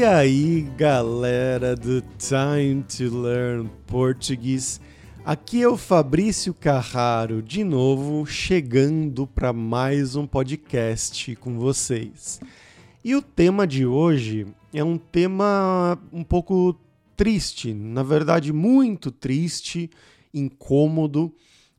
E aí, galera do Time to Learn Português. Aqui é o Fabrício Carraro, de novo chegando para mais um podcast com vocês. E o tema de hoje é um tema um pouco triste, na verdade, muito triste, incômodo,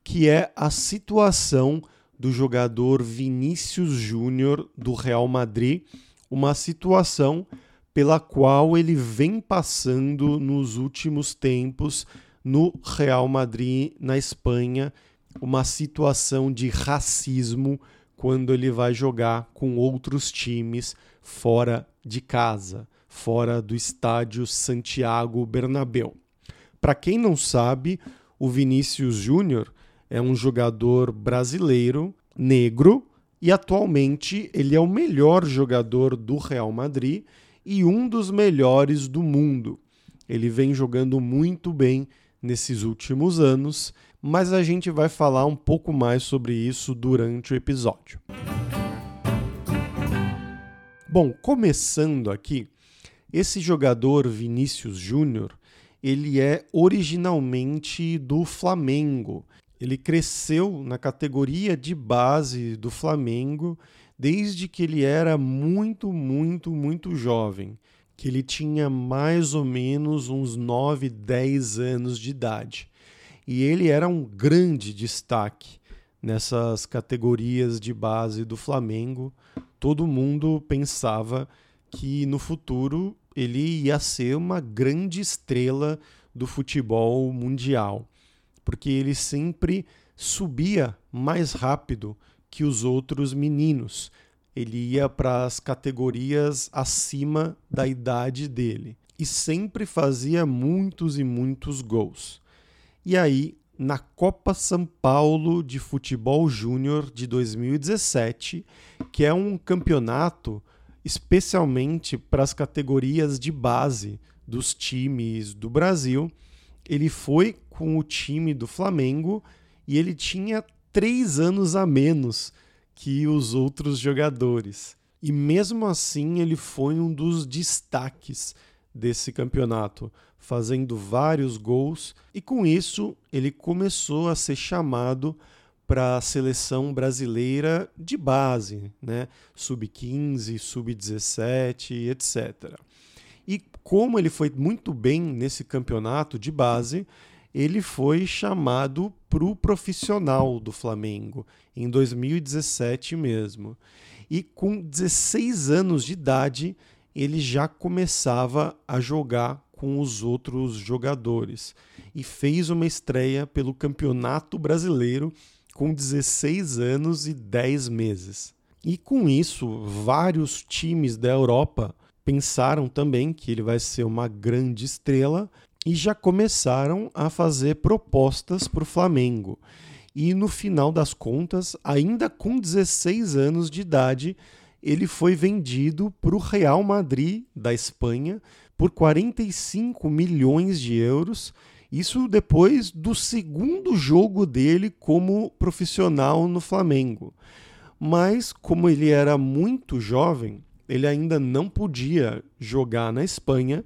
que é a situação do jogador Vinícius Júnior do Real Madrid, uma situação pela qual ele vem passando nos últimos tempos no Real Madrid, na Espanha, uma situação de racismo quando ele vai jogar com outros times fora de casa, fora do estádio Santiago Bernabéu. Para quem não sabe, o Vinícius Júnior é um jogador brasileiro, negro, e atualmente ele é o melhor jogador do Real Madrid e um dos melhores do mundo. Ele vem jogando muito bem nesses últimos anos, mas a gente vai falar um pouco mais sobre isso durante o episódio. Bom, começando aqui, esse jogador Vinícius Júnior, ele é originalmente do Flamengo. Ele cresceu na categoria de base do Flamengo desde que ele era muito, muito, muito jovem que ele tinha mais ou menos uns 9, 10 anos de idade. E ele era um grande destaque nessas categorias de base do Flamengo. Todo mundo pensava que no futuro ele ia ser uma grande estrela do futebol mundial, porque ele sempre subia mais rápido que os outros meninos ele ia para as categorias acima da idade dele e sempre fazia muitos e muitos gols. E aí, na Copa São Paulo de Futebol Júnior de 2017, que é um campeonato especialmente para as categorias de base dos times do Brasil, ele foi com o time do Flamengo e ele tinha três anos a menos que os outros jogadores. E mesmo assim, ele foi um dos destaques desse campeonato, fazendo vários gols, e com isso ele começou a ser chamado para a seleção brasileira de base, né? sub-15, sub-17, etc. E como ele foi muito bem nesse campeonato de base, ele foi chamado para o profissional do Flamengo, em 2017 mesmo. E com 16 anos de idade, ele já começava a jogar com os outros jogadores e fez uma estreia pelo Campeonato Brasileiro com 16 anos e 10 meses. E com isso, vários times da Europa pensaram também que ele vai ser uma grande estrela e já começaram a fazer propostas para o Flamengo. E no final das contas, ainda com 16 anos de idade, ele foi vendido para o Real Madrid da Espanha por 45 milhões de euros. Isso depois do segundo jogo dele como profissional no Flamengo. Mas, como ele era muito jovem, ele ainda não podia jogar na Espanha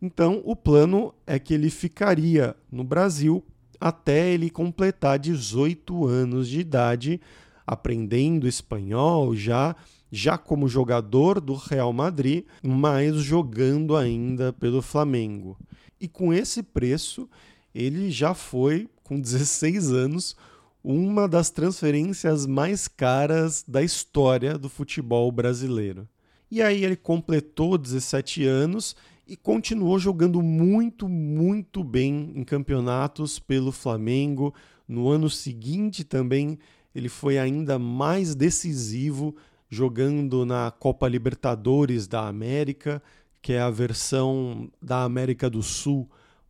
então, o plano é que ele ficaria no Brasil até ele completar 18 anos de idade, aprendendo espanhol já, já como jogador do Real Madrid, mas jogando ainda pelo Flamengo. E com esse preço, ele já foi, com 16 anos, uma das transferências mais caras da história do futebol brasileiro. E aí ele completou 17 anos e continuou jogando muito, muito bem em campeonatos pelo Flamengo. No ano seguinte também ele foi ainda mais decisivo jogando na Copa Libertadores da América, que é a versão da América do Sul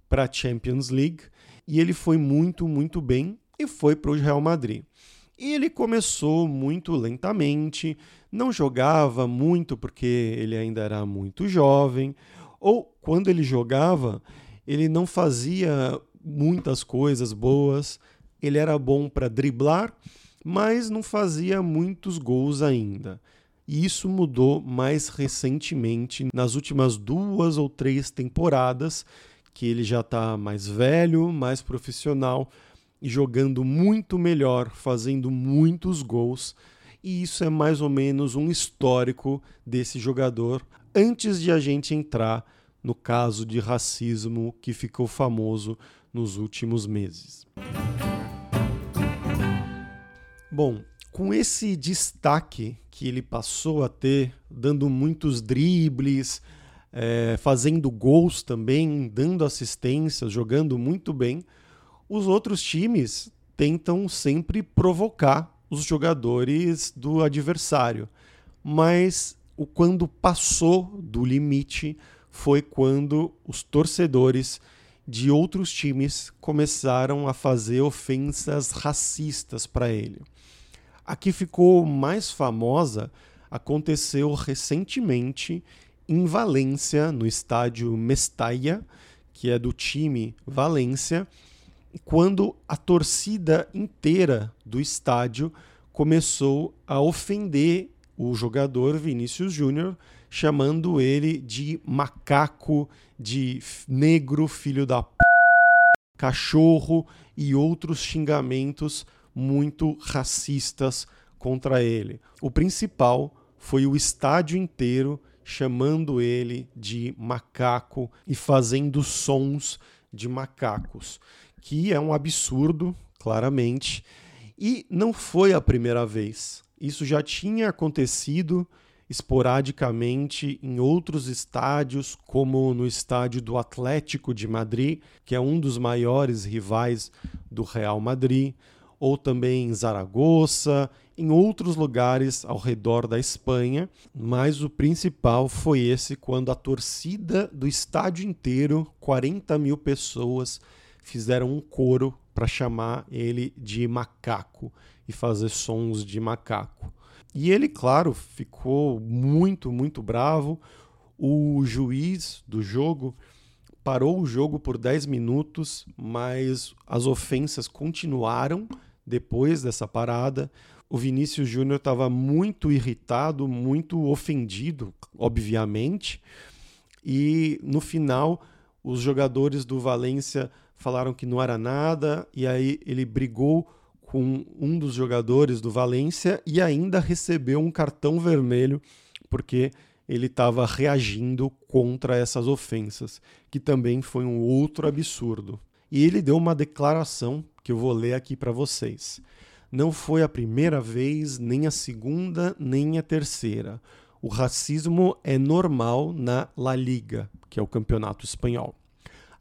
para a Champions League, e ele foi muito, muito bem e foi para o Real Madrid. E ele começou muito lentamente, não jogava muito porque ele ainda era muito jovem. Ou quando ele jogava, ele não fazia muitas coisas boas, ele era bom para driblar, mas não fazia muitos gols ainda. e isso mudou mais recentemente, nas últimas duas ou três temporadas, que ele já está mais velho, mais profissional jogando muito melhor, fazendo muitos gols. E isso é mais ou menos um histórico desse jogador antes de a gente entrar no caso de racismo que ficou famoso nos últimos meses. Bom, com esse destaque que ele passou a ter, dando muitos dribles, é, fazendo gols também, dando assistências, jogando muito bem, os outros times tentam sempre provocar os jogadores do adversário. Mas o quando passou do limite foi quando os torcedores de outros times começaram a fazer ofensas racistas para ele. A que ficou mais famosa aconteceu recentemente em Valência, no estádio Mestalla, que é do time Valência, quando a torcida inteira do estádio começou a ofender o jogador Vinícius Júnior, chamando ele de macaco, de negro, filho da p... cachorro e outros xingamentos muito racistas contra ele. O principal foi o estádio inteiro chamando ele de macaco e fazendo sons de macacos, que é um absurdo, claramente, e não foi a primeira vez. Isso já tinha acontecido esporadicamente em outros estádios, como no estádio do Atlético de Madrid, que é um dos maiores rivais do Real Madrid, ou também em Zaragoza, em outros lugares ao redor da Espanha, mas o principal foi esse quando a torcida do estádio inteiro, 40 mil pessoas, fizeram um coro para chamar ele de macaco e fazer sons de macaco. E ele, claro, ficou muito, muito bravo. O juiz do jogo parou o jogo por 10 minutos, mas as ofensas continuaram depois dessa parada. O Vinícius Júnior estava muito irritado, muito ofendido, obviamente. E no final, os jogadores do Valência falaram que não era nada, e aí ele brigou com um dos jogadores do Valência e ainda recebeu um cartão vermelho porque ele estava reagindo contra essas ofensas, que também foi um outro absurdo. E ele deu uma declaração que eu vou ler aqui para vocês. Não foi a primeira vez, nem a segunda, nem a terceira. O racismo é normal na La Liga, que é o campeonato espanhol.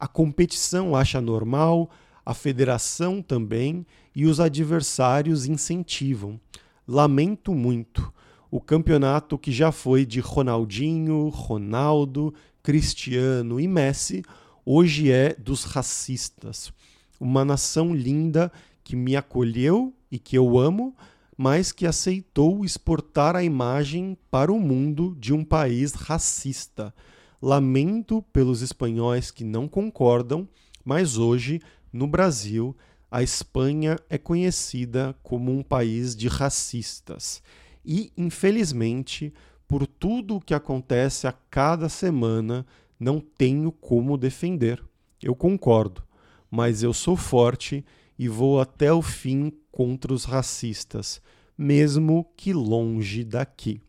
A competição acha normal, a federação também e os adversários incentivam. Lamento muito. O campeonato que já foi de Ronaldinho, Ronaldo, Cristiano e Messi, hoje é dos racistas. Uma nação linda que me acolheu e que eu amo, mas que aceitou exportar a imagem para o mundo de um país racista. Lamento pelos espanhóis que não concordam, mas hoje no Brasil, a Espanha é conhecida como um país de racistas. E, infelizmente, por tudo o que acontece a cada semana, não tenho como defender. Eu concordo, mas eu sou forte e vou até o fim contra os racistas, mesmo que longe daqui.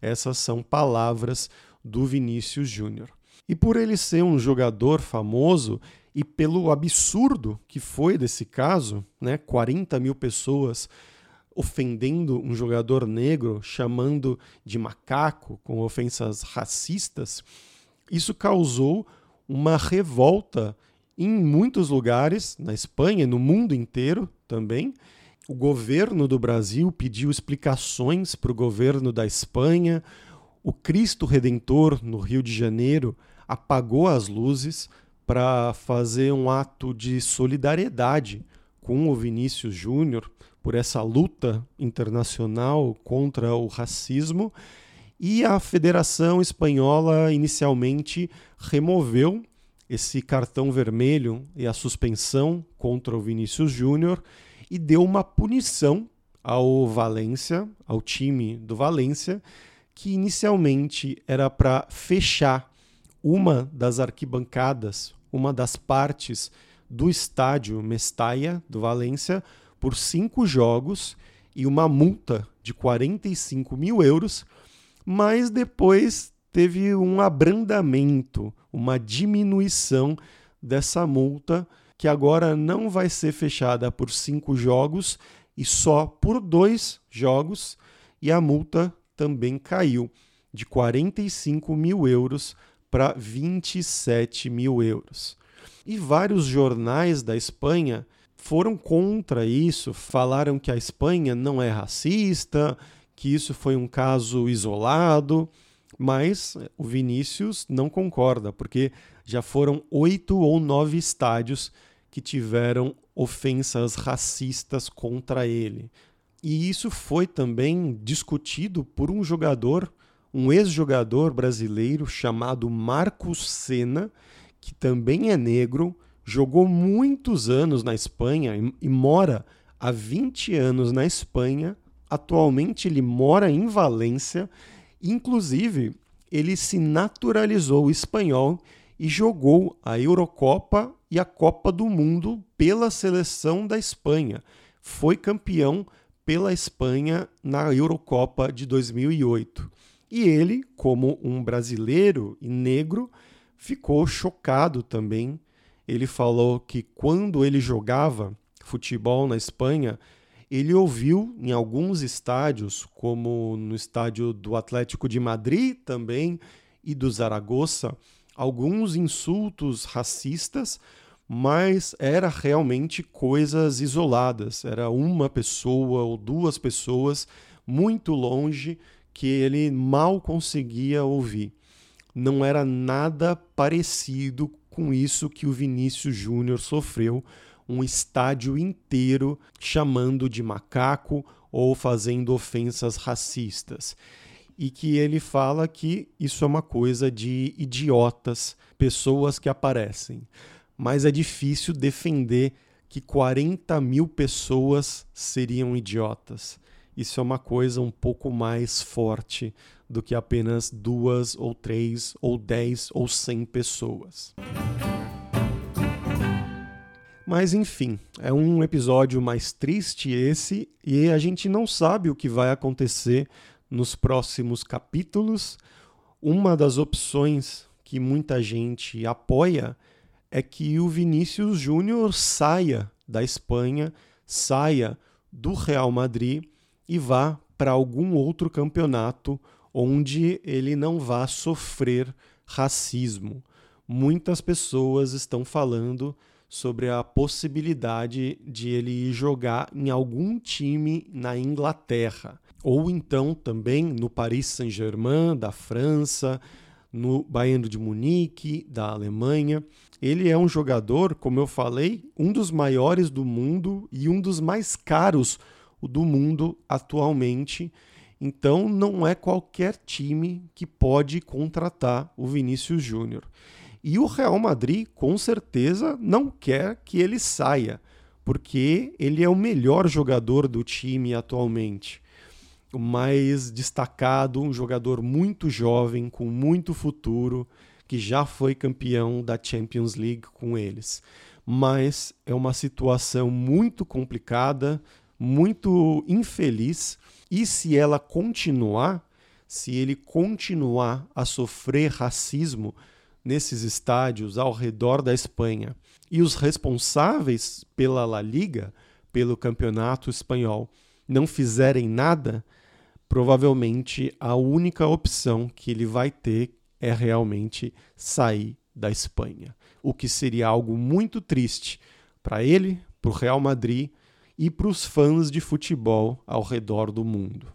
Essas são palavras do Vinícius Júnior. E por ele ser um jogador famoso, e pelo absurdo que foi desse caso, né, 40 mil pessoas ofendendo um jogador negro, chamando de macaco, com ofensas racistas, isso causou uma revolta em muitos lugares, na Espanha, no mundo inteiro também. O governo do Brasil pediu explicações para o governo da Espanha. O Cristo Redentor, no Rio de Janeiro, apagou as luzes para fazer um ato de solidariedade com o Vinícius Júnior por essa luta internacional contra o racismo. E a Federação Espanhola inicialmente removeu esse cartão vermelho e a suspensão contra o Vinícius Júnior e deu uma punição ao Valência, ao time do Valência, que inicialmente era para fechar uma das arquibancadas, uma das partes do estádio Mestalla do Valência por cinco jogos e uma multa de 45 mil euros, mas depois teve um abrandamento, uma diminuição dessa multa, que agora não vai ser fechada por cinco jogos e só por dois jogos, e a multa também caiu de 45 mil euros para 27 mil euros. E vários jornais da Espanha foram contra isso, falaram que a Espanha não é racista, que isso foi um caso isolado, mas o Vinícius não concorda, porque já foram oito ou nove estádios que tiveram ofensas racistas contra ele. E isso foi também discutido por um jogador, um ex-jogador brasileiro chamado Marcos Senna, que também é negro, jogou muitos anos na Espanha e, e mora há 20 anos na Espanha. Atualmente ele mora em Valência. Inclusive, ele se naturalizou espanhol e jogou a Eurocopa e a Copa do Mundo pela seleção da Espanha. Foi campeão pela Espanha na Eurocopa de 2008. E ele, como um brasileiro e negro, ficou chocado também. Ele falou que quando ele jogava futebol na Espanha, ele ouviu em alguns estádios, como no estádio do Atlético de Madrid também e do Zaragoza, alguns insultos racistas mas era realmente coisas isoladas. Era uma pessoa ou duas pessoas muito longe que ele mal conseguia ouvir. Não era nada parecido com isso que o Vinícius Júnior sofreu, um estádio inteiro chamando de macaco ou fazendo ofensas racistas. E que ele fala que isso é uma coisa de idiotas, pessoas que aparecem mas é difícil defender que 40 mil pessoas seriam idiotas. Isso é uma coisa um pouco mais forte do que apenas duas ou três ou dez ou cem pessoas. Mas enfim, é um episódio mais triste esse e a gente não sabe o que vai acontecer nos próximos capítulos. Uma das opções que muita gente apoia é que o Vinícius Júnior saia da Espanha, saia do Real Madrid e vá para algum outro campeonato onde ele não vá sofrer racismo. Muitas pessoas estão falando sobre a possibilidade de ele jogar em algum time na Inglaterra, ou então também no Paris Saint-Germain da França, no Bayern de Munique da Alemanha. Ele é um jogador, como eu falei, um dos maiores do mundo e um dos mais caros do mundo atualmente. Então não é qualquer time que pode contratar o Vinícius Júnior. E o Real Madrid com certeza não quer que ele saia, porque ele é o melhor jogador do time atualmente. O mais destacado, um jogador muito jovem, com muito futuro que já foi campeão da Champions League com eles. Mas é uma situação muito complicada, muito infeliz, e se ela continuar, se ele continuar a sofrer racismo nesses estádios ao redor da Espanha, e os responsáveis pela La Liga, pelo campeonato espanhol, não fizerem nada, provavelmente a única opção que ele vai ter é realmente sair da Espanha, o que seria algo muito triste para ele, para o Real Madrid e para os fãs de futebol ao redor do mundo.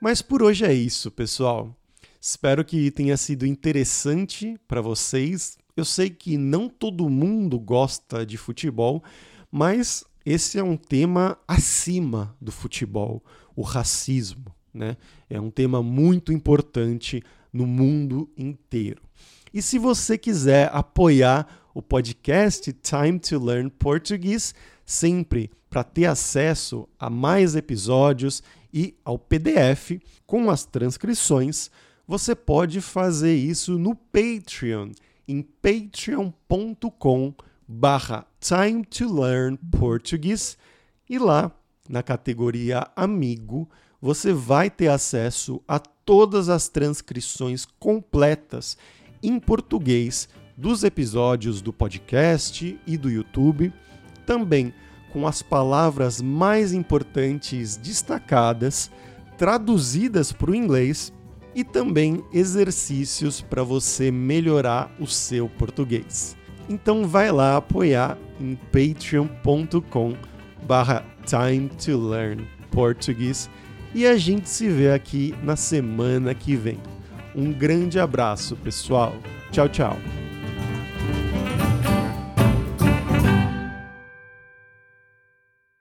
Mas por hoje é isso, pessoal. Espero que tenha sido interessante para vocês. Eu sei que não todo mundo gosta de futebol, mas esse é um tema acima do futebol, o racismo. Né? É um tema muito importante no mundo inteiro. E se você quiser apoiar o podcast Time to Learn Português, sempre para ter acesso a mais episódios e ao PDF com as transcrições, você pode fazer isso no Patreon, em patreon.com barra Time to Learn Português e lá na categoria Amigo você vai ter acesso a todas as transcrições completas em português dos episódios do podcast e do YouTube, também com as palavras mais importantes destacadas, traduzidas para o inglês e também exercícios para você melhorar o seu português. Então vai lá apoiar em patreon.com barra time to learn português e a gente se vê aqui na semana que vem. Um grande abraço, pessoal. Tchau, tchau.